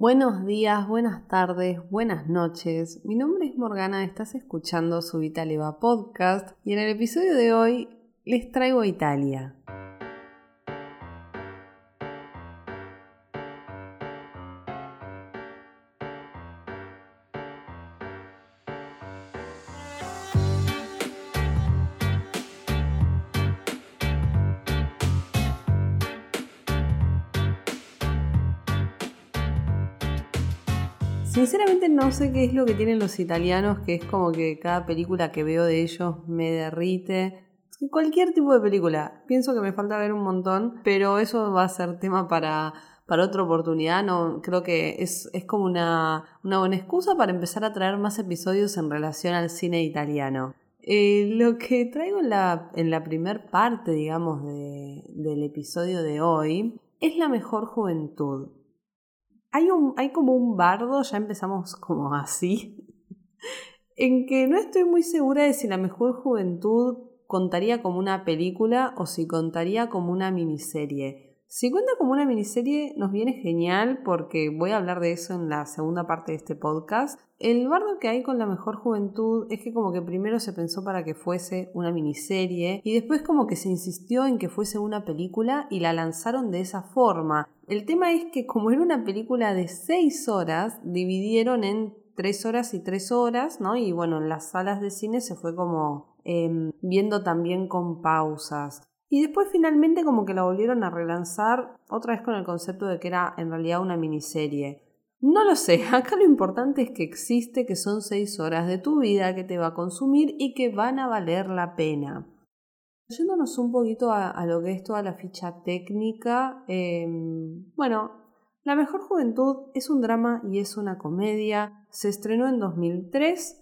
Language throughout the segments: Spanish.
Buenos días, buenas tardes, buenas noches. Mi nombre es Morgana, estás escuchando su Italeva Podcast y en el episodio de hoy les traigo a Italia. Sinceramente no sé qué es lo que tienen los italianos, que es como que cada película que veo de ellos me derrite. Cualquier tipo de película. Pienso que me falta ver un montón, pero eso va a ser tema para, para otra oportunidad. No, creo que es, es como una, una, buena excusa para empezar a traer más episodios en relación al cine italiano. Eh, lo que traigo en la, en la primer parte, digamos, de, del episodio de hoy es la mejor juventud. Hay, un, hay como un bardo, ya empezamos como así, en que no estoy muy segura de si la mejor juventud contaría como una película o si contaría como una miniserie. Si cuenta como una miniserie nos viene genial porque voy a hablar de eso en la segunda parte de este podcast. El bardo que hay con la mejor juventud es que como que primero se pensó para que fuese una miniserie y después como que se insistió en que fuese una película y la lanzaron de esa forma. El tema es que como era una película de 6 horas, dividieron en 3 horas y 3 horas, ¿no? Y bueno, en las salas de cine se fue como em, viendo también con pausas. Y después finalmente como que la volvieron a relanzar otra vez con el concepto de que era en realidad una miniserie. No lo sé, acá lo importante es que existe, que son seis horas de tu vida que te va a consumir y que van a valer la pena. Yéndonos un poquito a, lo que es toda la ficha técnica, em, bueno, La Mejor Juventud es un drama y es una comedia, se estrenó en 2003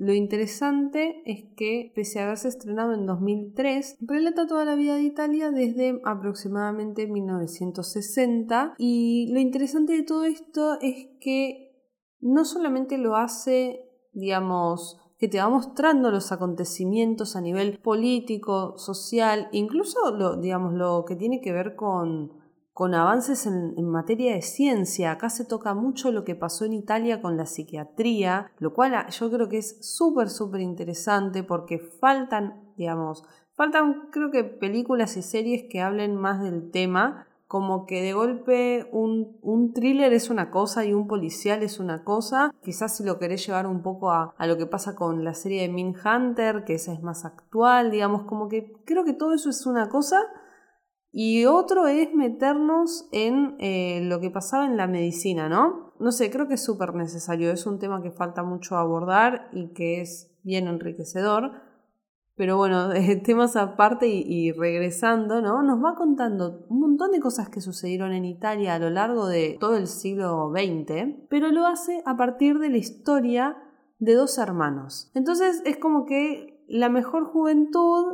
lo interesante es que, pese a haberse estrenado en 2003, relata toda la vida de Italia desde aproximadamente 1960 y lo interesante de todo esto es que no solamente lo hace, digamos, que te va mostrando los acontecimientos a nivel político, social, incluso lo, digamos, lo que tiene que ver con con avances en, materia de ciencia. Acá se toca mucho lo que pasó en Italia con la psiquiatría, lo cual yo creo que es súper, súper interesante porque faltan, digamos, faltan creo que películas y series que hablen más del tema. Como que de golpe un, un thriller es una cosa y un policial es una cosa. Quizás si lo querés llevar un poco a, a lo que pasa con la serie de Min Hunter, que esa es más actual, digamos, como que creo que todo eso es una cosa y otro es meternos en eh, lo que pasaba en la medicina, ¿no? No sé, creo que es súper necesario, es un tema que falta mucho abordar y que es bien enriquecedor. Pero bueno, temas aparte y, y, regresando, ¿no? Nos va contando un montón de cosas que sucedieron en Italia a lo largo de todo el siglo XX, pero lo hace a partir de la historia de dos hermanos. Entonces es como que la mejor juventud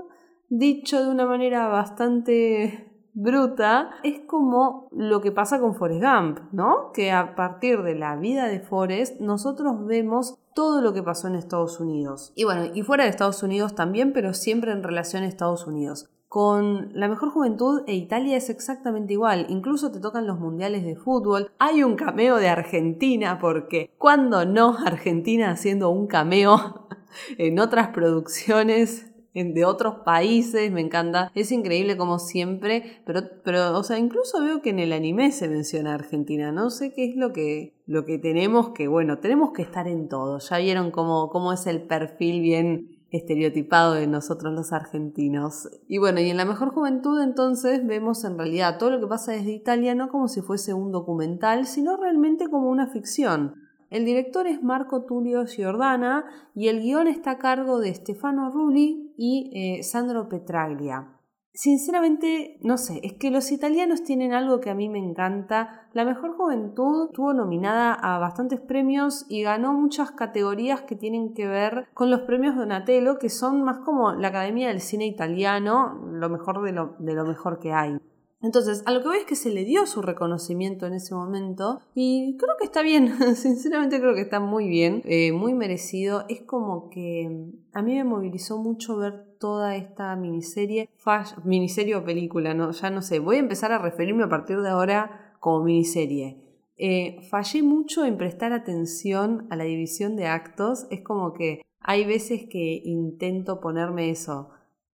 dicho de una manera bastante bruta, es como lo que pasa con Forrest Gump, ¿no? Que a partir de la vida de Forrest nosotros vemos todo lo que pasó en Estados Unidos. Y bueno, y fuera de Estados Unidos también, pero siempre en relación a Estados Unidos. Con la mejor juventud e Italia es exactamente igual, incluso te tocan los mundiales de fútbol. Hay un cameo de Argentina porque cuando no Argentina haciendo un cameo en otras producciones de otros países, me encanta. Es increíble como siempre, pero, pero, o sea, incluso veo que en el anime se menciona Argentina. No sé qué es lo que, lo que tenemos que, bueno, tenemos que estar en todo. Ya vieron cómo, cómo es el perfil bien estereotipado de nosotros los argentinos. Y bueno, y en la mejor juventud entonces vemos en realidad todo lo que pasa desde Italia no como si fuese un documental, sino realmente como una ficción. El director es Marco Tulio Giordana y el guion está a cargo de Stefano Rulli y eh, Sandro Petraglia. Sinceramente, no sé, es que los italianos tienen algo que a mí me encanta. La Mejor Juventud estuvo nominada a bastantes premios y ganó muchas categorías que tienen que ver con los premios Donatello, que son más como la Academia del Cine Italiano, lo mejor de lo, de lo mejor que hay. Entonces, a lo que veo es que se le dio su reconocimiento en ese momento y creo que está bien, sinceramente creo que está muy bien, eh, muy merecido. Es como que mm, a mí me movilizó mucho ver toda esta miniserie, miniserie o película, ¿no? ya no sé, voy a empezar a referirme a partir de ahora como miniserie. Eh, fallé mucho en prestar atención a la división de actos. Es como que hay veces que intento ponerme eso.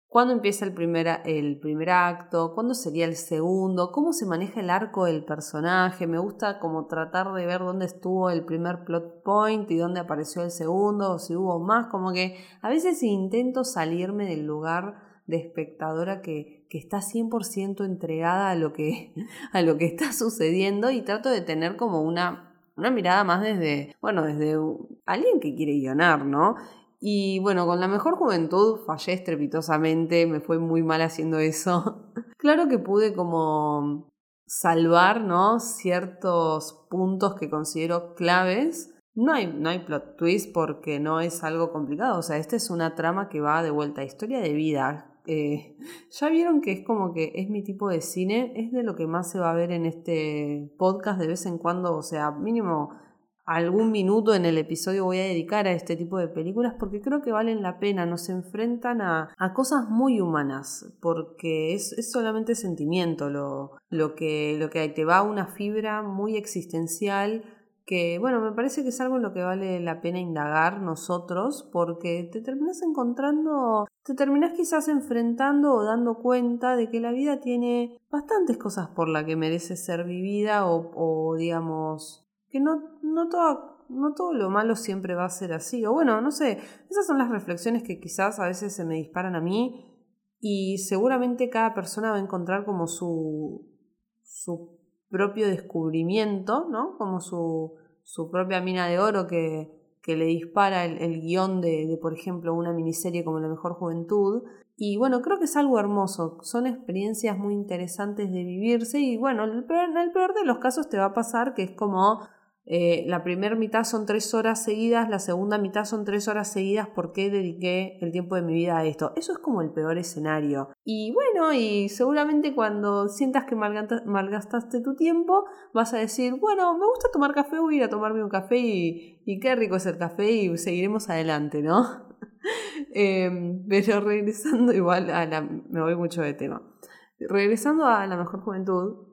¿Cuándo empieza el primer, el primer acto? ¿Cuándo sería el segundo? ¿Cómo se maneja el arco del personaje? Me gusta como tratar de ver dónde estuvo el primer plot point y dónde apareció el segundo, o si hubo más. Como que a veces intento salirme del lugar de espectadora que, que está 100% entregada a lo que, a lo que está sucediendo y trato de tener como una, una mirada más desde, bueno, desde alguien que quiere guionar, ¿no? Y bueno, con la mejor juventud fallé estrepitosamente, me fue muy mal haciendo eso. claro que pude como salvar, ¿no? Ciertos puntos que considero claves. No hay, no hay plot twist porque no es algo complicado. O sea, esta es una trama que va de vuelta. Historia de vida. Eh, ya vieron que es como que es mi tipo de cine. Es de lo que más se va a ver en este podcast de vez en cuando. O sea, mínimo algún minuto en el episodio voy a dedicar a este tipo de películas porque creo que valen la pena, nos enfrentan a, cosas muy humanas, porque es, solamente sentimiento lo, lo, que, lo que te va a una fibra muy existencial que bueno, me parece que es algo en lo que vale la pena indagar nosotros porque te terminas encontrando, te terminas quizás enfrentando o dando cuenta de que la vida tiene bastantes cosas por las que merece ser vivida o, o digamos que no, no, todo, no todo lo malo siempre va a ser así. O bueno, no sé, esas son las reflexiones que quizás a veces se me disparan a mí y seguramente cada persona va a encontrar como su, su propio descubrimiento, ¿no? Como su, su propia mina de oro que, que le dispara el, guion de, de, por ejemplo, una miniserie como La Mejor Juventud. Y bueno, creo que es algo hermoso, son experiencias muy interesantes de vivirse y bueno, en el peor de los casos te va a pasar que es como eh, la primera mitad son tres horas seguidas, la segunda mitad son tres horas seguidas porque dediqué el tiempo de mi vida a esto. Eso es como el peor escenario. Y bueno, y seguramente cuando sientas que malgastaste tu tiempo, vas a decir, bueno, me gusta tomar café, voy a ir a tomarme un café y, qué rico es el café y seguiremos adelante, ¿no? Em, pero regresando igual me voy mucho de tema. Regresando a la mejor juventud,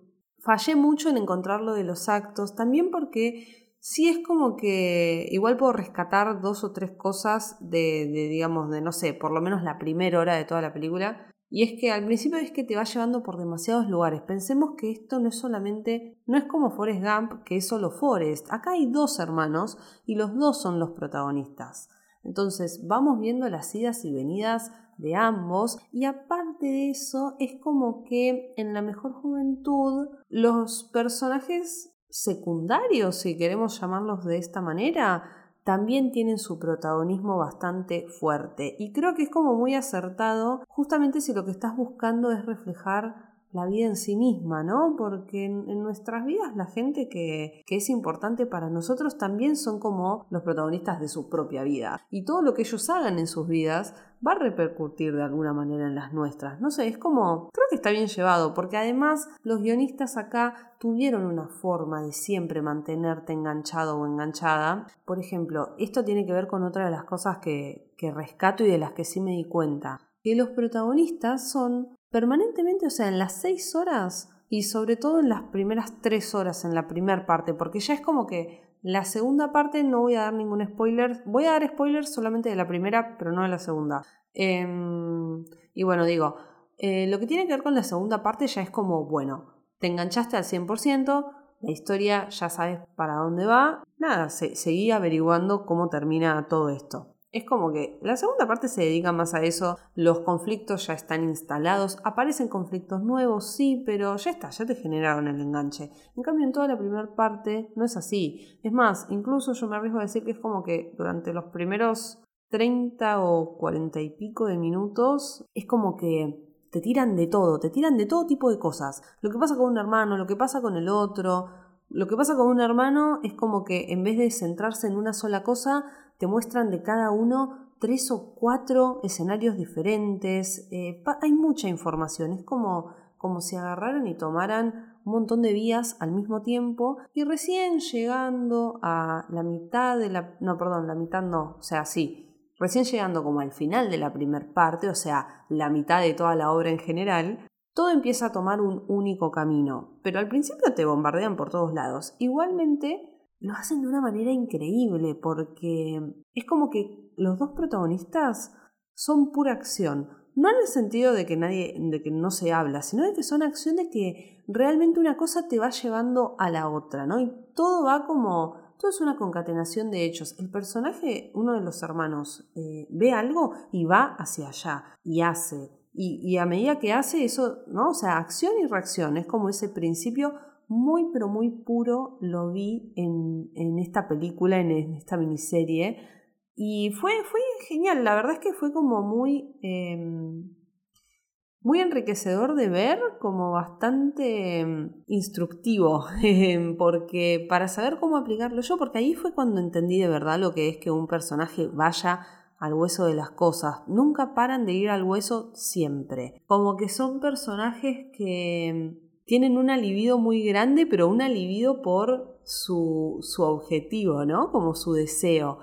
fallé mucho en encontrar lo de los actos, también porque sí es como que igual puedo rescatar dos o tres cosas de, digamos, de no sé, por lo menos la primera hora de toda la película. Y es que al principio es que te va llevando por demasiados lugares. Pensemos que esto no es solamente, no es como Forrest Gump, que es solo Forrest. Acá hay dos hermanos y los dos son los protagonistas. Entonces vamos viendo las idas y venidas de ambos. Y aparte de eso es como que en la mejor juventud los personajes secundarios, si queremos llamarlos de esta manera, también tienen su protagonismo bastante fuerte. Y creo que es como muy acertado justamente si lo que estás buscando es reflejar la vida en sí misma, ¿no? Porque en, nuestras vidas la gente que, que, es importante para nosotros también son como los protagonistas de su propia vida. Y todo lo que ellos hagan en sus vidas va a repercutir de alguna manera en las nuestras. No sé, es como, creo que está bien llevado, porque además los guionistas acá tuvieron una forma de siempre mantenerte enganchado o enganchada. Por ejemplo, esto tiene que ver con otra de las cosas que, que rescato y de las que sí me di cuenta. Que los protagonistas son permanentemente, o sea, en las seis horas y sobre todo en las primeras tres horas, en la primera parte, porque ya es como que la segunda parte no voy a dar ningún spoiler, voy a dar spoilers solamente de la primera, pero no de la segunda. Em, y bueno, digo, eh, lo que tiene que ver con la segunda parte ya es como, bueno, te enganchaste al 100%, la historia ya sabes para dónde va, nada, seguí averiguando cómo termina todo esto. Es como que la segunda parte se dedica más a eso, los conflictos ya están instalados, aparecen conflictos nuevos, sí, pero ya está, ya te generaron el enganche. En cambio, en toda la primera parte no es así. Es más, incluso yo me arriesgo a decir que es como que durante los primeros 30 o 40 y pico de minutos, es como que te tiran de todo, te tiran de todo tipo de cosas. Lo que pasa con un hermano, lo que pasa con el otro. Lo que pasa con un hermano es como que en vez de centrarse en una sola cosa, te muestran de cada uno tres o cuatro escenarios diferentes. Eh, hay mucha información, es como, como si agarraran y tomaran un montón de vías al mismo tiempo y recién llegando a la mitad de la... No, perdón, la mitad no, o sea, sí, recién llegando como al final de la primera parte, o sea, la mitad de toda la obra en general, todo empieza a tomar un único camino. Pero al principio te bombardean por todos lados. Igualmente lo hacen de una manera increíble porque es como que los dos protagonistas son pura acción. No en el sentido de que nadie, de que no se habla, sino de que son acciones que realmente una cosa te va llevando a la otra, ¿no? Y todo va como, todo es una concatenación de hechos. El personaje, uno de los hermanos, eh, ve algo y va hacia allá y hace. Y, a medida que hace eso, ¿no? O sea, acción y reacción, es como ese principio muy pero muy puro lo vi en, en esta película, en esta miniserie. Y fue, fue genial, la verdad es que fue como muy, em, muy enriquecedor de ver, como bastante em, instructivo, em, porque para saber cómo aplicarlo yo, porque ahí fue cuando entendí de verdad lo que es que un personaje vaya al hueso de las cosas, nunca paran de ir al hueso siempre, como que son personajes que tienen un alivido muy grande, pero un alivido por su, su objetivo, ¿no? Como su deseo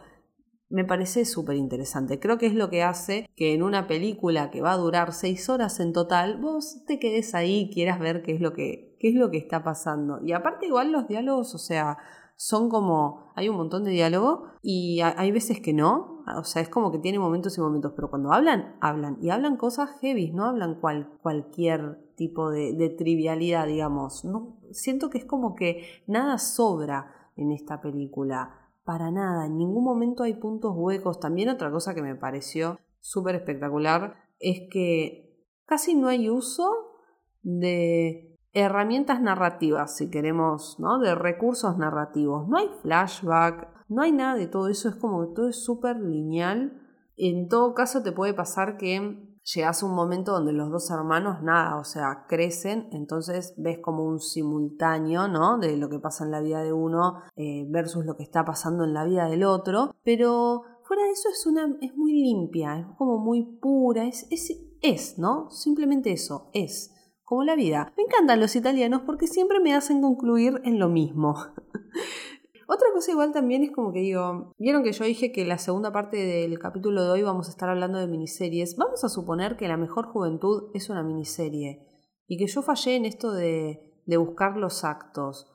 me parece súper interesante. Creo que es lo que hace que en una película que va a durar seis horas en total, vos te quedes ahí y quieras ver qué es lo que, qué es lo que está pasando. Y aparte igual los diálogos, o sea, son como, hay un montón de diálogo y hay veces que no, o sea, es como que tiene momentos y momentos, pero cuando hablan, hablan y hablan cosas heavy, no hablan cual, cualquier tipo de, trivialidad, digamos. No, siento que es como que nada sobra en esta película para nada, en ningún momento hay puntos huecos. También otra cosa que me pareció súper espectacular es que casi no hay uso de herramientas narrativas, si queremos, ¿no? De recursos narrativos. No hay flashback, no hay nada de todo eso, es como que todo es súper lineal. En todo caso te puede pasar que llegas a un momento donde los dos hermanos nada, o sea, crecen, entonces ves como un simultáneo, ¿no? De lo que pasa en la vida de uno eh, versus lo que está pasando en la vida del otro, pero fuera de eso es una, es muy limpia, es como muy pura, es, es, es, ¿no? Simplemente eso, es. Como la vida. Me encantan los italianos porque siempre me hacen concluir en lo mismo. Otra cosa igual también es como que digo, vieron que yo dije que la segunda parte del capítulo de hoy vamos a estar hablando de miniseries. Vamos a suponer que La mejor juventud es una miniserie y que yo fallé en esto de, buscar los actos.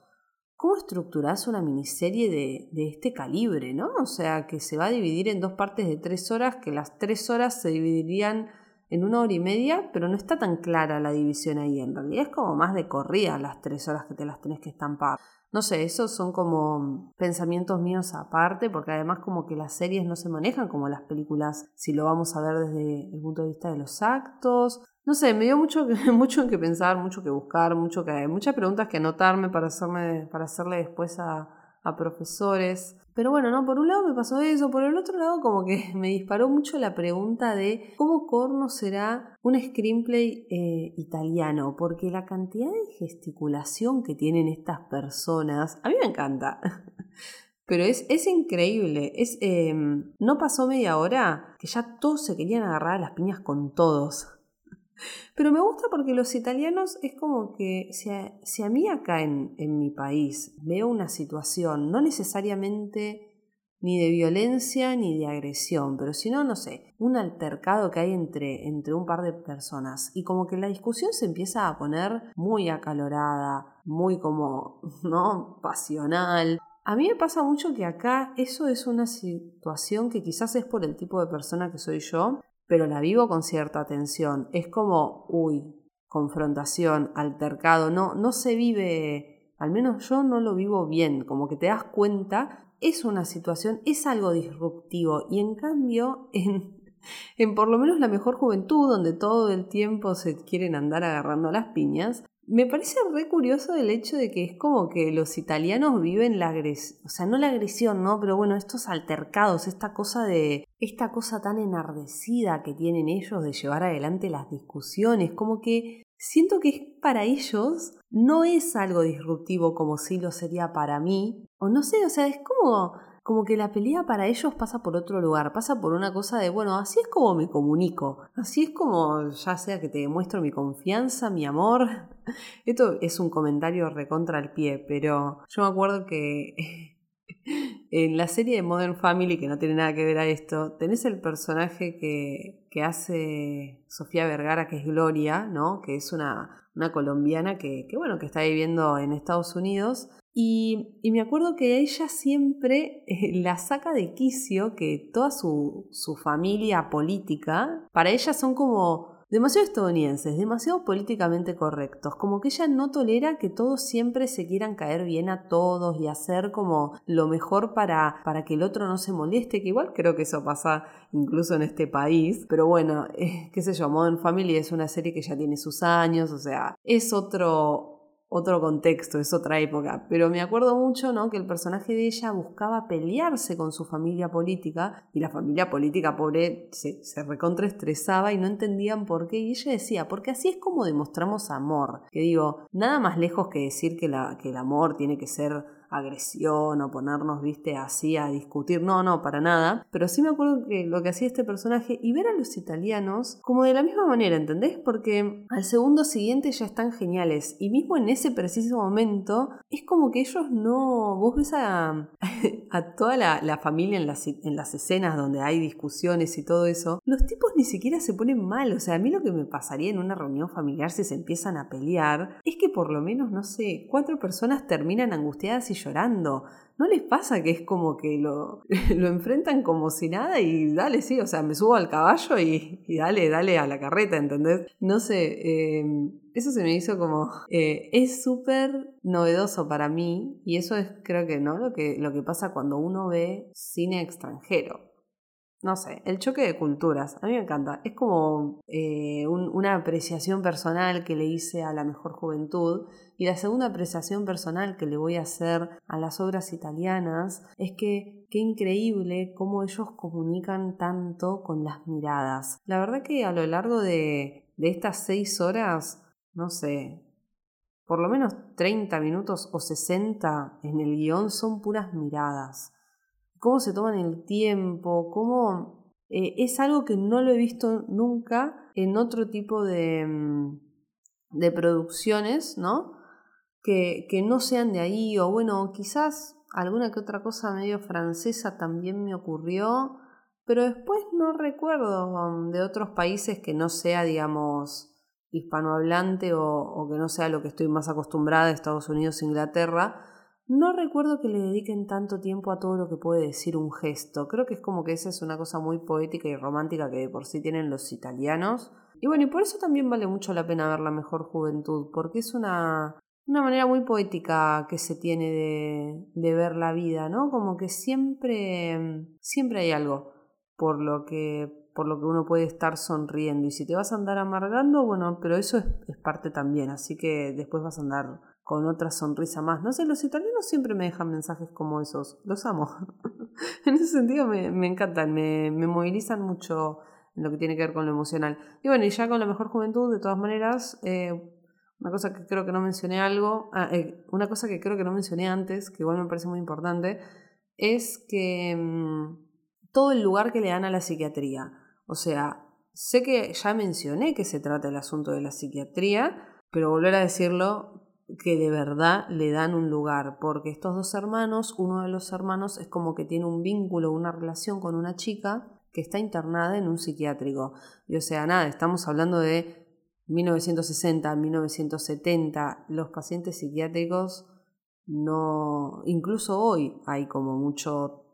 ¿Cómo estructurás una miniserie de, de, este calibre, no? O sea, que se va a dividir en dos partes de tres horas, que las tres horas se dividirían en una hora y media, pero no está tan clara la división ahí. En realidad es como más de corrida las tres horas que te las tenés que estampar. No sé, esos son como pensamientos míos aparte, porque además como que las series no se manejan como las películas, si lo vamos a ver desde el punto de vista de los actos. No sé, me dio mucho, mucho en que pensar, mucho que buscar, mucho que, muchas preguntas que anotarme para, hacerme, para hacerle después a, a profesores. Pero bueno, no, por un lado me pasó eso, por el otro lado como que me disparó mucho la pregunta de cómo corno será un screenplay eh, italiano, porque la cantidad de gesticulación que tienen estas personas, a mí me encanta. Pero es, es increíble, es, em, no pasó media hora que ya todos se querían agarrar a las piñas con todos. Pero me gusta porque los italianos es como que si a, si a mí acá en, en, mi país veo una situación, no necesariamente ni de violencia ni de agresión, pero si no, no sé, un altercado que hay entre, entre un par de personas y como que la discusión se empieza a poner muy acalorada, muy como, ¿no? Pasional. A mí me pasa mucho que acá eso es una situación que quizás es por el tipo de persona que soy yo, pero la vivo con cierta tensión. Es como, uy, confrontación, altercado, no, no se vive, al menos yo no lo vivo bien, como que te das cuenta, es una situación, es algo disruptivo. Y en cambio en, en por lo menos la mejor juventud, donde todo el tiempo se quieren andar agarrando las piñas, me parece re curioso el hecho de que es como que los italianos viven la agresión, o sea, no la agresión, ¿no? Pero bueno, estos altercados, esta cosa de, esta cosa tan enardecida que tienen ellos de llevar adelante las discusiones, como que siento que para ellos, no es algo disruptivo como si lo sería para mí, o no sé, o sea, es como como que la pelea para ellos pasa por otro lugar, pasa por una cosa de, bueno, así es como me comunico, así es como ya sea que te demuestro mi confianza, mi amor. Esto es un comentario recontra al pie, pero yo me acuerdo que En la serie de Modern Family, que no tiene nada que ver a esto, tenés el personaje que, que hace Sofía Vergara, que es Gloria, ¿no? Que es una, una colombiana que, que, bueno, que está viviendo en Estados Unidos. Y, y me acuerdo que ella siempre eh, la saca de quicio que toda su, su familia política, para ella son como demasiado estadounidenses, demasiado políticamente correctos, como que ella no tolera que todos siempre se quieran caer bien a todos y hacer como lo mejor para, para que el otro no se moleste, que igual creo que eso pasa incluso en este país, pero bueno, eh, qué sé yo, Modern Family es una serie que ya tiene sus años, o sea, es otro otro contexto, es otra época, pero me acuerdo mucho ¿no? que el personaje de ella buscaba pelearse con su familia política y la familia política pobre se, se recontraestresaba y no entendían por qué. Y ella decía, porque así es como demostramos amor, que digo, nada más lejos que decir que, la, que el amor tiene que ser agresión o ponernos, viste, así a discutir. No, no, para nada. Pero sí me acuerdo que lo que hacía este personaje y ver a los italianos como de la misma manera, ¿entendés? Porque al segundo siguiente ya están geniales. Y mismo en ese preciso momento es como que ellos no... Vos ves a, a toda la, familia en las, en las escenas donde hay discusiones y todo eso. Los tipos ni siquiera se ponen mal. O sea, a mí lo que me pasaría en una reunión familiar si se empiezan a pelear es que por lo menos, no sé, cuatro personas terminan angustiadas y llorando. ¿No les pasa que es como que lo, lo enfrentan como si nada y dale, sí, o sea, me subo al caballo y, dale, dale a la carreta, ¿entendés? No sé, em, eso se me hizo como... Eh, es súper novedoso para mí y eso es creo que, ¿no? Lo que, lo que pasa cuando uno ve cine extranjero no sé, el choque de culturas, a mí me encanta. Es como eh, una apreciación personal que le hice a la mejor juventud y la segunda apreciación personal que le voy a hacer a las obras italianas es que qué increíble cómo ellos comunican tanto con las miradas. La verdad que a lo largo de, de estas seis horas, no sé, por lo menos 30 minutos o 60 en el guion son puras miradas cómo se toman el tiempo, cómo eh, es algo que no lo he visto nunca en otro tipo de, mm, de producciones, ¿no? Que, que, no sean de ahí, o bueno, quizás alguna que otra cosa medio francesa también me ocurrió, pero después no recuerdo de otros países que no sea, digamos, hispanohablante o que no sea lo que estoy más acostumbrada, Estados Unidos, Inglaterra, no recuerdo que le dediquen tanto tiempo a todo lo que puede decir un gesto. Creo que es como que esa es una cosa muy poética y romántica que de por sí tienen los italianos. Y bueno, y por eso también vale mucho la pena ver la mejor juventud, porque es una, una manera muy poética que se tiene de, de ver la vida, ¿no? Como que siempre, siempre hay algo por lo que por lo que uno puede estar sonriendo. Y si te vas a andar amargando, bueno, pero eso es, es parte también, así que después vas a andar con otra sonrisa más. No sé, los italianos siempre me dejan mensajes como esos. Los amo. en ese sentido me, me encantan, me, me, movilizan mucho en lo que tiene que ver con lo emocional. Y bueno, y ya con la mejor juventud, de todas maneras, eh, una cosa que creo que no mencioné algo, ah, eh, una cosa que creo que no mencioné antes, que igual me parece muy importante, es que mm, todo el lugar que le dan a la psiquiatría. O sea, sé que ya mencioné que se trata el asunto de la psiquiatría, pero volver a decirlo que de verdad le dan un lugar, porque estos dos hermanos, uno de los hermanos es como que tiene un vínculo, una relación con una chica que está internada en un psiquiátrico. Y o sea, nada, estamos hablando de 1960, 1970, los pacientes psiquiátricos no, incluso hoy hay como mucho,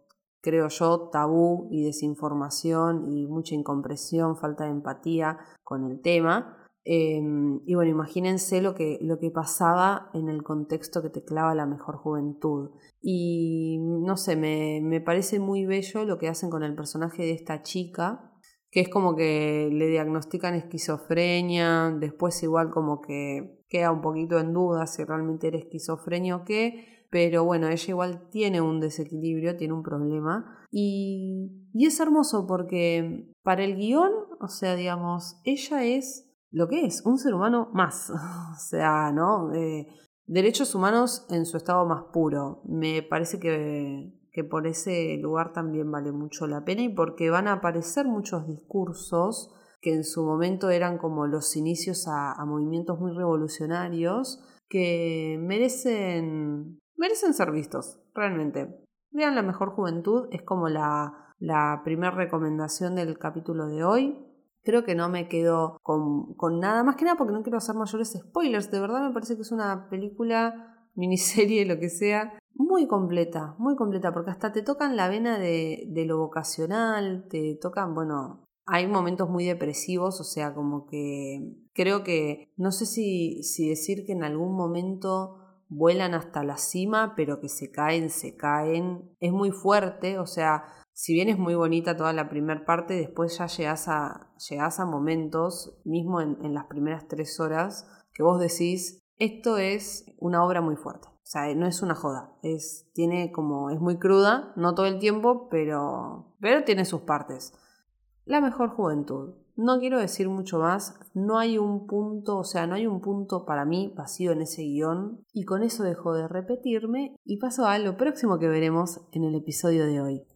creo yo, tabú y desinformación y mucha incompresión, falta de empatía con el tema. Em, y bueno, imagínense lo que, lo que pasaba en el contexto que te clava la mejor juventud. Y no sé, me, me parece muy bello lo que hacen con el personaje de esta chica, que es como que le diagnostican esquizofrenia, después igual como que queda un poquito en duda si realmente era esquizofrenia o qué, pero bueno, ella igual tiene un desequilibrio, tiene un problema. Y, y es hermoso porque para el guion, o sea, digamos, ella es lo que es un ser humano más. o sea, ¿no? Eh, derechos humanos en su estado más puro. Me parece que, que por ese lugar también vale mucho la pena y porque van a aparecer muchos discursos que en su momento eran como los inicios a, a movimientos muy revolucionarios que merecen, merecen ser vistos, realmente. Vean La Mejor Juventud, es como la, la primera recomendación del capítulo de hoy. Creo que no me quedo con, con, nada, más que nada porque no quiero hacer mayores spoilers. De verdad me parece que es una película, miniserie, lo que sea, muy completa, muy completa, porque hasta te tocan la vena de, de lo vocacional, te tocan, bueno, hay momentos muy depresivos, o sea, como que creo que, no sé si, si decir que en algún momento vuelan hasta la cima, pero que se caen, se caen, es muy fuerte, o sea, si bien es muy bonita toda la primera parte, después ya llegas a, a momentos, mismo en, en las primeras tres horas, que vos decís, esto es una obra muy fuerte. O sea, no es una joda, es, tiene como, es muy cruda, no todo el tiempo, pero, pero tiene sus partes. La mejor juventud. No quiero decir mucho más, no hay un punto, o sea, no hay un punto para mí vacío en ese guion, y con eso dejo de repetirme y paso a lo próximo que veremos en el episodio de hoy.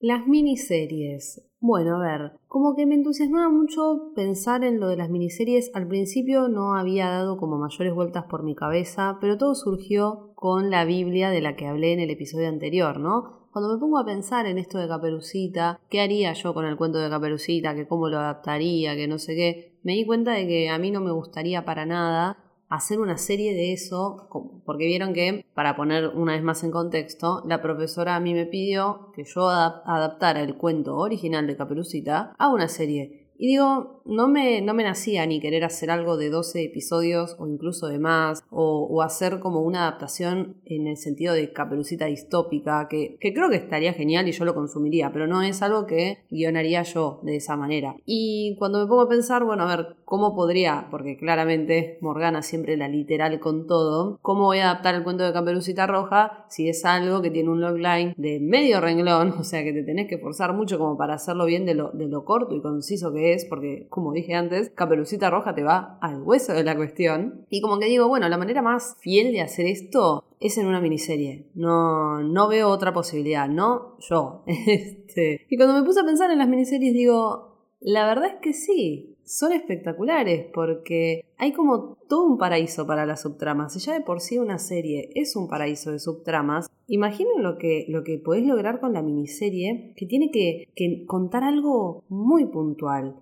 Las miniseries. Bueno, a ver, como que me entusiasmaba mucho pensar en lo de las miniseries. Al principio no había dado como mayores vueltas por mi cabeza, pero todo surgió con la Biblia de la que hablé en el episodio anterior, ¿no? Cuando me pongo a pensar en esto de Caperucita, ¿qué haría yo con el cuento de Caperucita? Que cómo lo adaptaría, que no sé qué. Me di cuenta de que a mí no me gustaría para nada hacer una serie de eso, porque vieron que, para poner una vez más en contexto, la profesora a mí me pidió que yo adaptara el cuento original de Caperucita a una serie. Y digo, no me, no me nacía ni querer hacer algo de 12 episodios o incluso de más, o, hacer como una adaptación en el sentido de caperucita distópica, que, que, creo que estaría genial y yo lo consumiría, pero no es algo que guionaría yo de esa manera. Y cuando me pongo a pensar, bueno, a ver, ¿cómo podría? Porque claramente Morgana siempre la literal con todo, ¿cómo voy a adaptar el cuento de Caperucita Roja si es algo que tiene un logline de medio renglón, o sea que te tenés que forzar mucho como para hacerlo bien de lo, de lo corto y conciso que es, porque como dije antes, Caperucita Roja te va al hueso de la cuestión. Y como que digo, bueno, la manera más fiel de hacer esto es en una miniserie. No, no veo otra posibilidad, no yo. Este, y cuando me puse a pensar en las miniseries digo, la verdad es que sí, son espectaculares porque hay como todo un paraíso para las subtramas. Si ya de por sí una serie es un paraíso de subtramas, imaginen lo que, lo que podés lograr con la miniserie que tiene que, que contar algo muy puntual.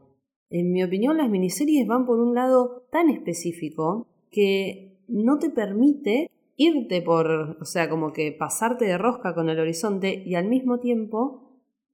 En mi opinión, las miniseries van por un lado tan específico que no te permite irte por, o sea, como que pasarte de rosca con el horizonte y al mismo tiempo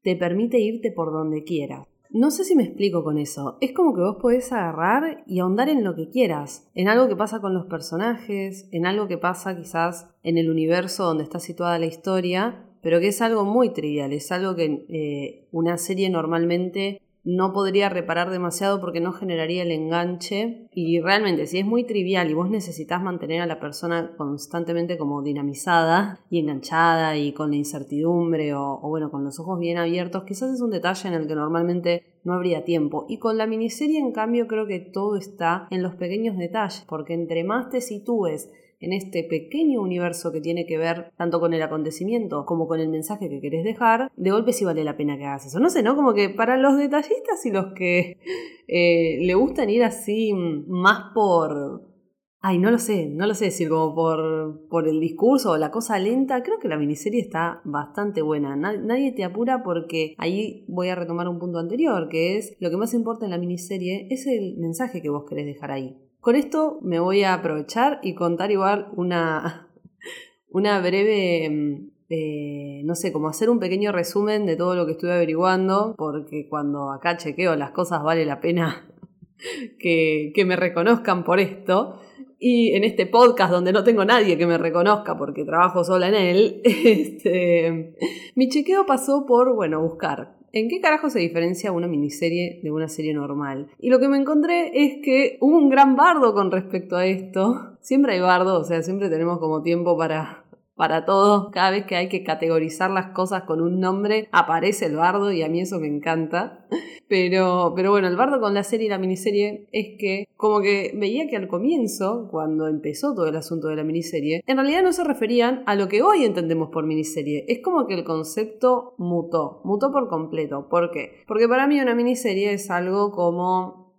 te permite irte por donde quieras. No sé si me explico con eso. Es como que vos podés agarrar y ahondar en lo que quieras, en algo que pasa con los personajes, en algo que pasa quizás en el universo donde está situada la historia, pero que es algo muy trivial, es algo que eh, una serie normalmente no podría reparar demasiado porque no generaría el enganche. Y realmente si es muy trivial y vos necesitas mantener a la persona constantemente como dinamizada y enganchada y con la incertidumbre o, bueno con los ojos bien abiertos quizás es un detalle en el que normalmente no habría tiempo. Y con la miniserie en cambio creo que todo está en los pequeños detalles porque entre más te sitúes en este pequeño universo que tiene que ver tanto con el acontecimiento como con el mensaje que querés dejar, de golpe sí vale la pena que hagas eso. No sé, ¿no? Como que para los detallistas y los que eh, le gustan ir así más por... Ay, no lo sé, no lo sé decir como por, por el discurso o la cosa lenta. Creo que la miniserie está bastante buena. Nadie te apura porque ahí voy a retomar un punto anterior, que es lo que más importa en la miniserie es el mensaje que vos querés dejar ahí. Con esto me voy a aprovechar y contar igual una, una breve, mm, eh, no sé, como hacer un pequeño resumen de todo lo que estuve averiguando, porque cuando acá chequeo las cosas vale la pena que, que me reconozcan por esto. Y en este podcast donde no tengo nadie que me reconozca porque trabajo sola en él, este, mi chequeo pasó por, bueno, buscar ¿En qué carajo se diferencia una miniserie de una serie normal? Y lo que me encontré es que hubo un gran bardo con respecto a esto. Siempre hay bardo, o sea, siempre tenemos como tiempo para, para todo. Cada vez que hay que categorizar las cosas con un nombre, aparece el bardo y a mí eso me encanta. Pero, pero bueno, el bardo con la serie y la miniserie es que como que veía que al comienzo, cuando empezó todo el asunto de la miniserie, en realidad no se referían a lo que hoy entendemos por miniserie. Es como que el concepto mutó, mutó por completo. ¿Por qué? Porque para mí una miniserie es algo como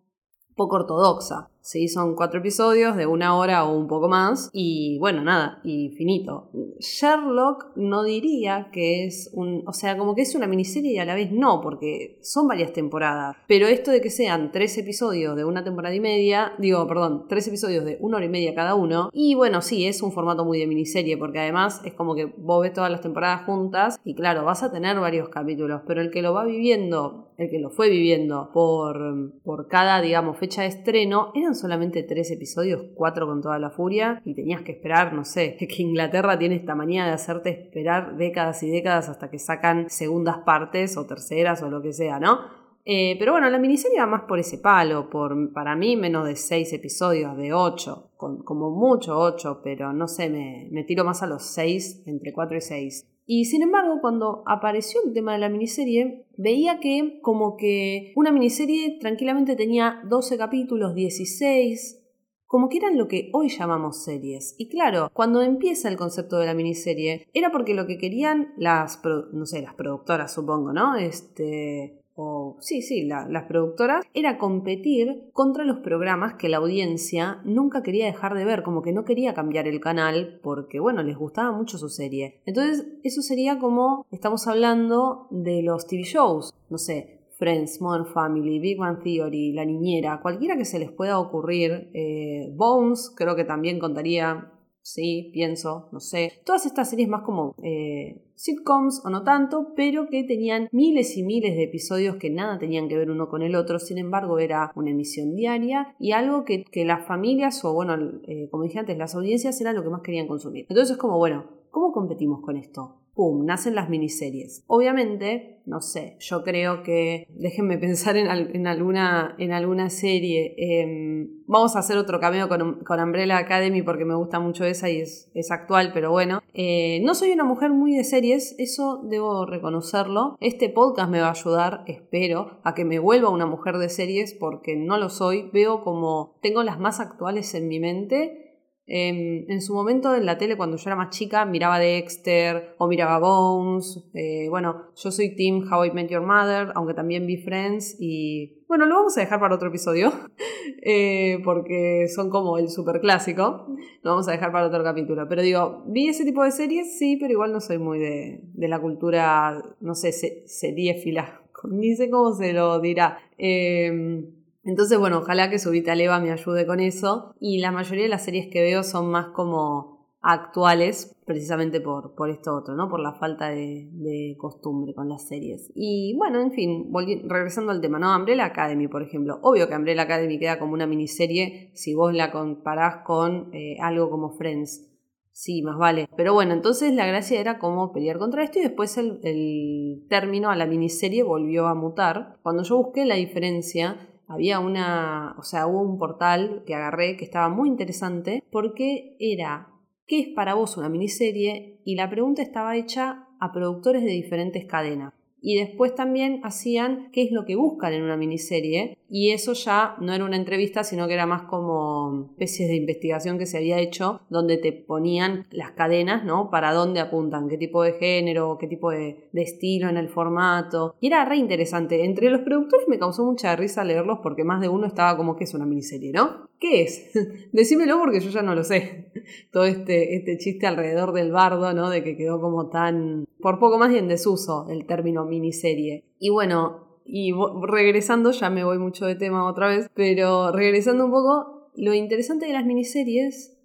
poco ortodoxa. Sí, son cuatro episodios de una hora o un poco más. Y bueno, nada, y finito. Sherlock no diría que es un. O sea, como que es una miniserie y a la vez no, porque son varias temporadas. Pero esto de que sean tres episodios de una temporada y media, digo, perdón, tres episodios de una hora y media cada uno. Y bueno, sí, es un formato muy de miniserie, porque además es como que vos ves todas las temporadas juntas y claro, vas a tener varios capítulos, pero el que lo va viviendo, el que lo fue viviendo por, por cada, digamos, fecha de estreno, eran solamente tres episodios, cuatro con toda la furia, y tenías que esperar, no sé, que Inglaterra tiene esta manía de hacerte esperar décadas y décadas hasta que sacan segundas partes o terceras o lo que sea, ¿no? Eh, pero bueno, la miniserie va más por ese palo, por para mí menos de seis episodios, de ocho, como mucho ocho, pero no sé, me, me tiro más a los seis, entre cuatro y seis. Y sin embargo, cuando apareció el tema de la miniserie, veía que como que una miniserie tranquilamente tenía 12 capítulos, 16, como que eran lo que hoy llamamos series. Y claro, cuando empieza el concepto de la miniserie, era porque lo que querían las, no sé, las productoras, supongo, ¿no? Este, o sí, sí, las productoras, era competir contra los programas que la audiencia nunca quería dejar de ver, como que no quería cambiar el canal porque, bueno, les gustaba mucho su serie. Entonces, eso sería como estamos hablando de los TV shows, no sé. Friends, Modern Family, Big Bang Theory, La Niñera, cualquiera que se les pueda ocurrir. Eh, Bones, creo que también contaría sí, pienso, no sé. Todas estas series más como eh, sitcoms o no tanto, pero que tenían miles y miles de episodios que nada tenían que ver uno con el otro, sin embargo era una emisión diaria y algo que, las familias o bueno, eh, como dije antes, las audiencias era lo que más querían consumir. Entonces es como, bueno, ¿cómo competimos con esto? ¡Pum! Nacen las miniseries. Obviamente, no sé, yo creo que, déjenme pensar en, alguna, en alguna serie. Em, vamos a hacer otro cameo con, con, Umbrella Academy porque me gusta mucho esa y es, actual, pero bueno. Eh, no soy una mujer muy de series, eso debo reconocerlo. Este podcast me va a ayudar, espero, a que me vuelva una mujer de series porque no lo soy. Veo como tengo las más actuales en mi mente Em, en su momento en la tele, cuando yo era más chica, miraba Dexter o miraba Bones. Eh, bueno, yo soy Team How I Met Your Mother, aunque también vi Friends y... Bueno, lo vamos a dejar para otro episodio, eh, porque son como el super clásico. Lo vamos a dejar para otro capítulo. Pero digo, vi ese tipo de series, sí, pero igual no soy muy de, de la cultura, no sé, seriéfila. Ni sé cómo se lo dirá. Eh, entonces, bueno, ojalá que su Leva me ayude con eso. Y la mayoría de las series que veo son más como actuales, precisamente por, por esto otro, ¿no? Por la falta de, costumbre con las series. Y bueno, en fin, regresando al tema, ¿no? Umbrella Academy, por ejemplo. Obvio que Umbrella Academy queda como una miniserie si vos la comparás con eh, algo como Friends. Sí, más vale. Pero bueno, entonces la gracia era como pelear contra esto y después el, el término a la miniserie volvió a mutar. Cuando yo busqué la diferencia, había una, o sea, hubo un portal que agarré que estaba muy interesante porque era, ¿qué es para vos una miniserie? Y la pregunta estaba hecha a productores de diferentes cadenas y después también hacían qué es lo que buscan en una miniserie y eso ya no era una entrevista sino que era más como especies de investigación que se había hecho donde te ponían las cadenas no para dónde apuntan qué tipo de género qué tipo de, estilo en el formato y era re interesante entre los productores me causó mucha risa leerlos porque más de uno estaba como que es una miniserie no ¿Qué es? Decímelo porque yo ya no lo sé. Todo este, este chiste alrededor del bardo, ¿no? De que quedó como tan, por poco más bien en desuso el término miniserie. Y bueno, y regresando, ya me voy mucho de tema otra vez, pero regresando un poco, lo interesante de las miniseries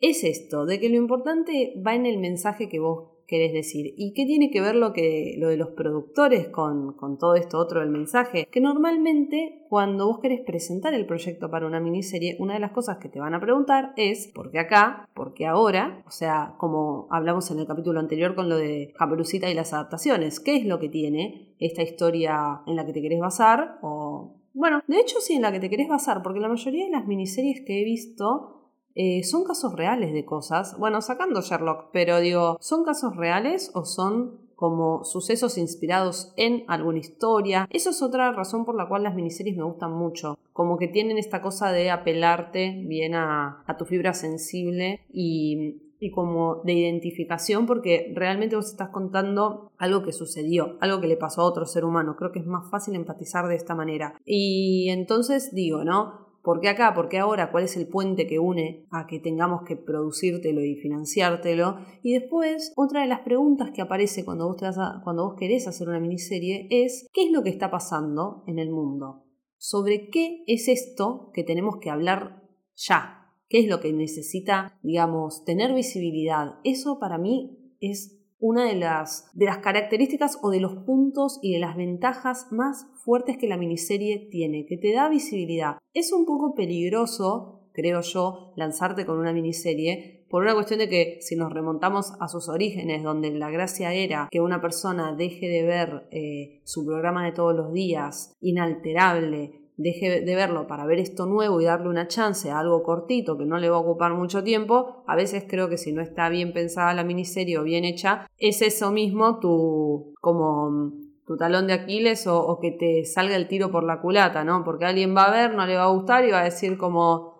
es esto, de que lo importante va en el mensaje que vos querés decir. ¿Y qué tiene que ver lo, que, lo de los productores con, con todo esto otro del mensaje? Que normalmente cuando vos querés presentar el proyecto para una miniserie, una de las cosas que te van a preguntar es ¿por qué acá? ¿por qué ahora? O sea, como hablamos en el capítulo anterior con lo de Caperucita y las adaptaciones, ¿qué es lo que tiene esta historia en la que te querés basar? O bueno, de hecho sí, en la que te querés basar, porque la mayoría de las miniseries que he visto eh, son casos reales de cosas. Bueno, sacando Sherlock, pero digo, ¿son casos reales o son como sucesos inspirados en alguna historia? Eso es otra razón por la cual las miniseries me gustan mucho. Como que tienen esta cosa de apelarte bien a, tu fibra sensible y, y como de identificación porque realmente vos estás contando algo que sucedió, algo que le pasó a otro ser humano. Creo que es más fácil empatizar de esta manera. Y entonces digo, ¿no? ¿Por qué acá? ¿Por qué ahora? ¿Cuál es el puente que une a que tengamos que producírtelo y financiártelo? Y después, otra de las preguntas que aparece cuando vos, cuando vos querés hacer una miniserie es ¿qué es lo que está pasando en el mundo? ¿Sobre qué es esto que tenemos que hablar ya? ¿Qué es lo que necesita, digamos, tener visibilidad? Eso para mí es una de las, de las características o de los puntos y de las ventajas más fuertes que la miniserie tiene, que te da visibilidad. Es un poco peligroso, creo yo, lanzarte con una miniserie por una cuestión de que si nos remontamos a sus orígenes, donde la gracia era que una persona deje de ver eh, su programa de todos los días inalterable, deje de verlo para ver esto nuevo y darle una chance a algo cortito que no le va a ocupar mucho tiempo, a veces creo que si no está bien pensada la miniserie o bien hecha, es eso mismo tu como tu talón de Aquiles o, que te salga el tiro por la culata, ¿no? Porque alguien va a ver, no le va a gustar y va a decir como,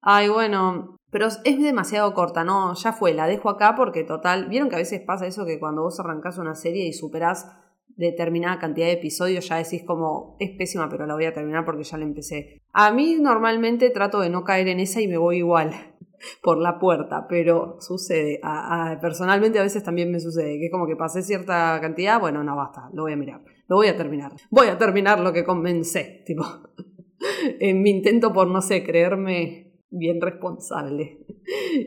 ay, bueno, pero es demasiado corta, ¿no? Ya fue, la dejo acá porque total, vieron que a veces pasa eso que cuando vos arrancás una serie y superás determinada cantidad de episodios ya decís como es pésima pero la voy a terminar porque ya la empecé. A mí normalmente trato de no caer en esa y me voy igual por la puerta, pero sucede. personalmente a veces también me sucede, que es como que pasé cierta cantidad, bueno, no basta, lo voy a mirar, lo voy a terminar. Voy a terminar lo que comencé, tipo, en mi intento por, no sé, creerme bien responsable.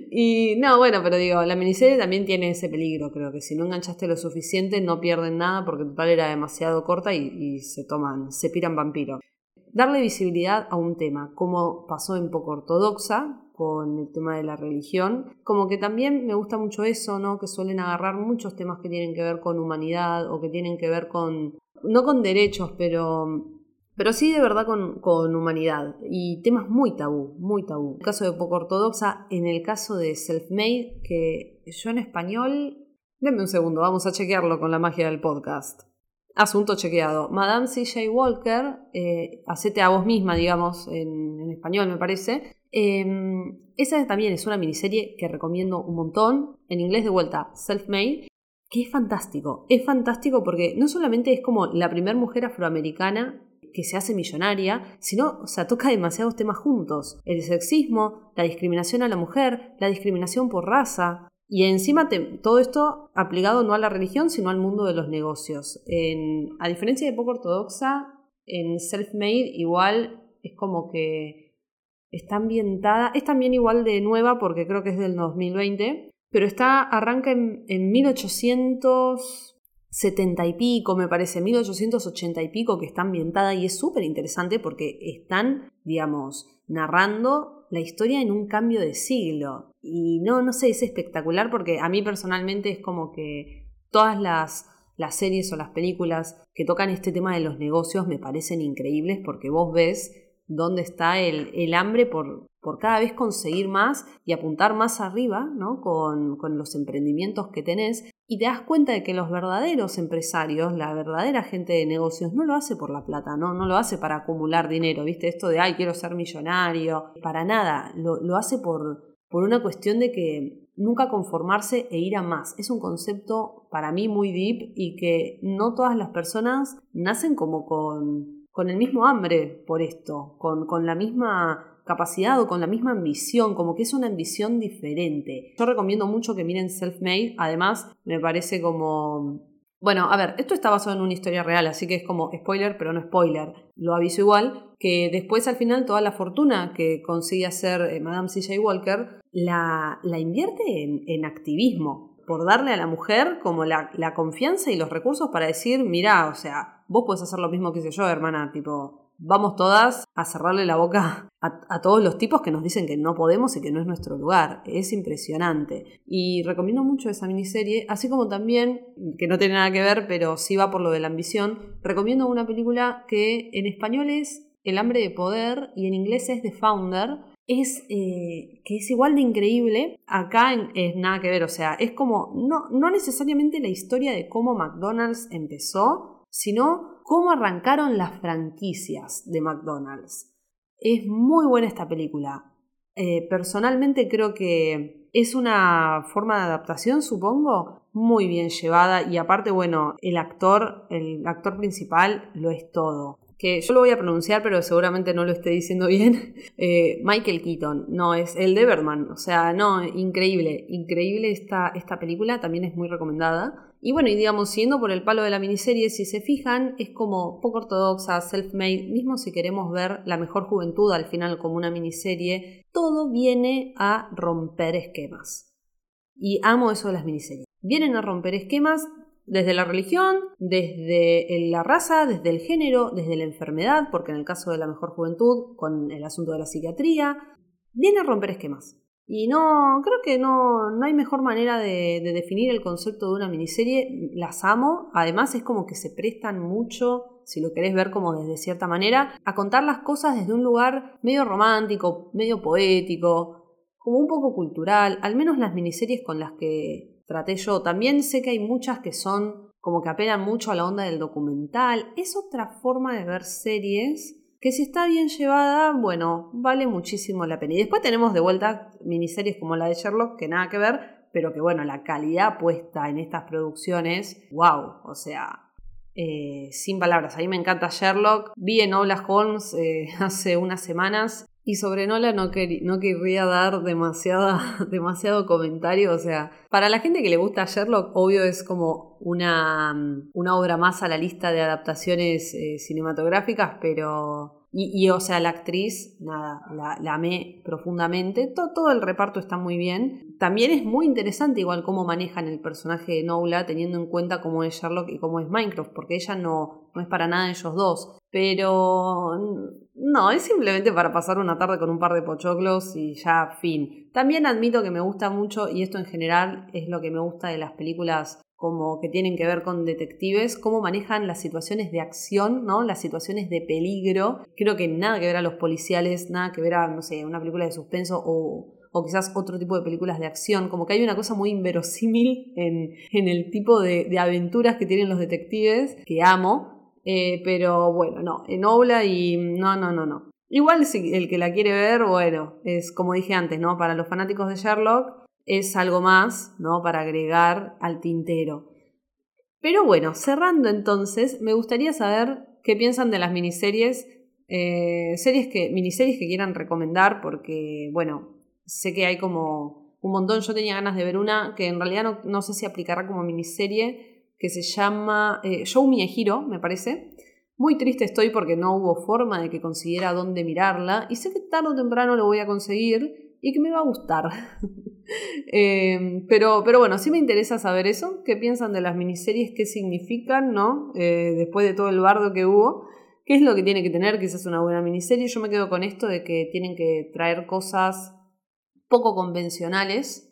Y no, bueno, pero digo, la miniserie también tiene ese peligro, creo que si no enganchaste lo suficiente no pierden nada porque total era demasiado corta y, se toman, se piran vampiro. Darle visibilidad a un tema, como pasó en poco ortodoxa con el tema de la religión, como que también me gusta mucho eso, ¿no? Que suelen agarrar muchos temas que tienen que ver con humanidad o que tienen que ver con, no con derechos, pero pero sí de verdad con, humanidad y temas muy tabú, muy tabú. En el caso de poco ortodoxa, en el caso de Self-Made, que yo en español... Denme un segundo, vamos a chequearlo con la magia del podcast. Asunto chequeado. Madame C.J. Walker, eh, hacete a vos misma, digamos, en, español me parece. Em, esa también es una miniserie que recomiendo un montón. En inglés de vuelta, Self-Made que es fantástico. Es fantástico porque no solamente es como la primera mujer afroamericana que se hace millonaria, sino, o toca demasiados temas juntos. El sexismo, la discriminación a la mujer, la discriminación por raza. Y encima todo esto aplicado no a la religión, sino al mundo de los negocios. a diferencia de poco ortodoxa, en Self-Made igual es como que está ambientada, es también igual de nueva porque creo que es del 2020, pero está, arranca en, en 1800 setenta y pico, me parece, 1880 y pico, que está ambientada y es súper interesante porque están, digamos, narrando la historia en un cambio de siglo. Y no, no sé, es espectacular porque a mí personalmente es como que todas las, las series o las películas que tocan este tema de los negocios me parecen increíbles porque vos ves dónde está el, el hambre por, por, cada vez conseguir más y apuntar más arriba ¿no? con, con, los emprendimientos que tenés. Y te das cuenta de que los verdaderos empresarios, la verdadera gente de negocios, no lo hace por la plata, no, no lo hace para acumular dinero, ¿viste? Esto de, ay, quiero ser millonario, para nada, lo, lo hace por, por una cuestión de que nunca conformarse e ir a más. Es un concepto para mí muy deep y que no todas las personas nacen como con con el mismo hambre por esto, con, con la misma capacidad o con la misma ambición, como que es una ambición diferente. Yo recomiendo mucho que miren Self-Made, además me parece como... Bueno, a ver, esto está basado en una historia real, así que es como spoiler, pero no spoiler. Lo aviso igual, que después al final toda la fortuna que consigue hacer eh, Madame C.J. Walker la, la invierte en, en activismo por darle a la mujer como la, la, confianza y los recursos para decir, mira, o sea, vos podés hacer lo mismo que hice yo, hermana, tipo, vamos todas a cerrarle la boca a, a, todos los tipos que nos dicen que no podemos y que no es nuestro lugar. Es impresionante. Y recomiendo mucho esa miniserie, así como también, que no tiene nada que ver, pero sí va por lo de la ambición, recomiendo una película que en español es El hambre de poder y en inglés es The Founder es eh, que es igual de increíble. Acá es nada que ver, o sea, es como no, no necesariamente la historia de cómo McDonald's empezó, sino cómo arrancaron las franquicias de McDonald's. Es muy buena esta película. Eh, personalmente creo que es una forma de adaptación, supongo, muy bien llevada y aparte, bueno, el actor, el actor principal lo es todo que yo lo voy a pronunciar, pero seguramente no lo esté diciendo bien, eh, Michael Keaton, no, es el de Berman, o sea, no, increíble, increíble esta, esta película, también es muy recomendada. Y bueno, y digamos, siguiendo por el palo de la miniserie, si se fijan, es como poco ortodoxa, self-made, mismo si queremos ver la mejor juventud al final como una miniserie, todo viene a romper esquemas. Y amo eso de las miniseries. Vienen a romper esquemas desde la religión, desde la raza, desde el género, desde la enfermedad, porque en el caso de la mejor juventud, con el asunto de la psiquiatría, viene a romper esquemas. Y no, creo que no, no hay mejor manera de, definir el concepto de una miniserie. Las amo. Además, es como que se prestan mucho, si lo querés ver como desde cierta manera, a contar las cosas desde un lugar medio romántico, medio poético, como un poco cultural. Al menos las miniseries con las que traté yo. También sé que hay muchas que son como que apelan mucho a la onda del documental. Es otra forma de ver series que si está bien llevada, bueno, vale muchísimo la pena. Y después tenemos de vuelta miniseries como la de Sherlock, que nada que ver, pero que bueno, la calidad puesta en estas producciones, wow, o sea, eh, sin palabras. A mí me encanta Sherlock. Vi en Ola Holmes eh, hace unas semanas y sobre Nola no, no querría dar demasiado comentario. O sea, para la gente que le gusta Sherlock, obvio es como una, una obra más a la lista de adaptaciones eh, cinematográficas, pero y, o sea, la actriz, nada, la, la amé profundamente. Todo, el reparto está muy bien. También es muy interesante igual cómo manejan el personaje de Nola, teniendo en cuenta cómo es Sherlock y cómo es Minecraft, porque ella no, no es para nada ellos dos. Pero no, es simplemente para pasar una tarde con un par de pochoclos y ya fin. También admito que me gusta mucho, y esto en general es lo que me gusta de las películas como que tienen que ver con detectives, cómo manejan las situaciones de acción, ¿no? Las situaciones de peligro. Creo que nada que ver a los policiales, nada que ver a, no sé, una película de suspenso o, o quizás otro tipo de películas de acción. Como que hay una cosa muy inverosímil en, en el tipo de, de, aventuras que tienen los detectives, que amo. Eh, pero bueno, no, en Obla y no, no, no, no. Igual si el que la quiere ver, bueno, es como dije antes, ¿no? Para los fanáticos de Sherlock, es algo más, ¿no? Para agregar al tintero. Pero bueno, cerrando entonces, me gustaría saber qué piensan de las miniseries, eh, series que, miniseries que quieran recomendar, porque, bueno, sé que hay como un montón. Yo tenía ganas de ver una que en realidad no, sé si aplicará como miniserie, que se llama eh, Show Me me parece. Muy triste estoy porque no hubo forma de que consiguiera dónde mirarla, y sé que tarde o temprano lo voy a conseguir y que me va a gustar. Em, pero, pero bueno, sí me interesa saber eso, qué piensan de las miniseries, qué significan, ¿no? Eh, después de todo el bardo que hubo, qué es lo que tiene que tener quizás una buena miniserie. Yo me quedo con esto de que tienen que traer cosas poco convencionales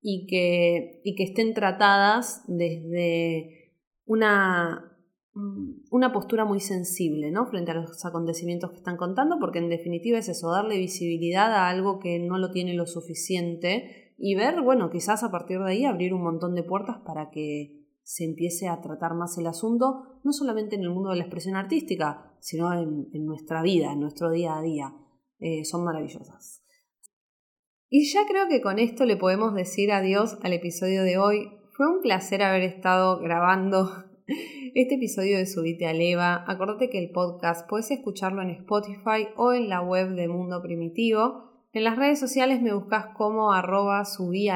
y que, y que estén tratadas desde una, una postura muy sensible ¿no? frente a los acontecimientos que están contando, porque en definitiva es eso, darle visibilidad a algo que no lo tiene lo suficiente y ver, bueno, quizás a partir de ahí abrir un montón de puertas para que se empiece a tratar más el asunto, no solamente en el mundo de la expresión artística, sino en, nuestra vida, en nuestro día a día. Eh, son maravillosas. Y ya creo que con esto le podemos decir adiós al episodio de hoy. Fue un placer haber estado grabando este episodio de Subite a Leva. Acordate que el podcast puedes escucharlo en Spotify o en la web de Mundo Primitivo. En las redes sociales me buscas como arroba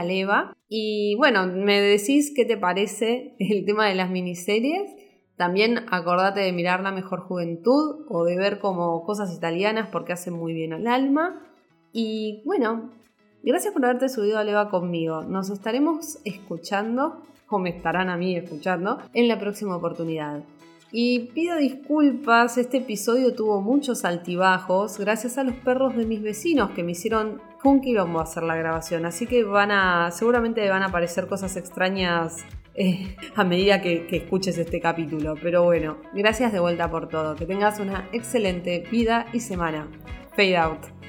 leva. Y bueno, me decís qué te parece el tema de las miniseries. También acordate de mirar La Mejor Juventud o de ver como cosas italianas porque hacen muy bien al alma. Y bueno, gracias por haberte subido a Leva conmigo. Nos estaremos escuchando, o me estarán a mí escuchando, en la próxima oportunidad. Y pido disculpas, este episodio tuvo muchos altibajos gracias a los perros de mis vecinos que me hicieron un quilombo hacer la grabación, así que van a, seguramente van a aparecer cosas extrañas eh, a medida que, que escuches este capítulo. Pero bueno, gracias de vuelta por todo, que tengas una excelente vida y semana. Fade out.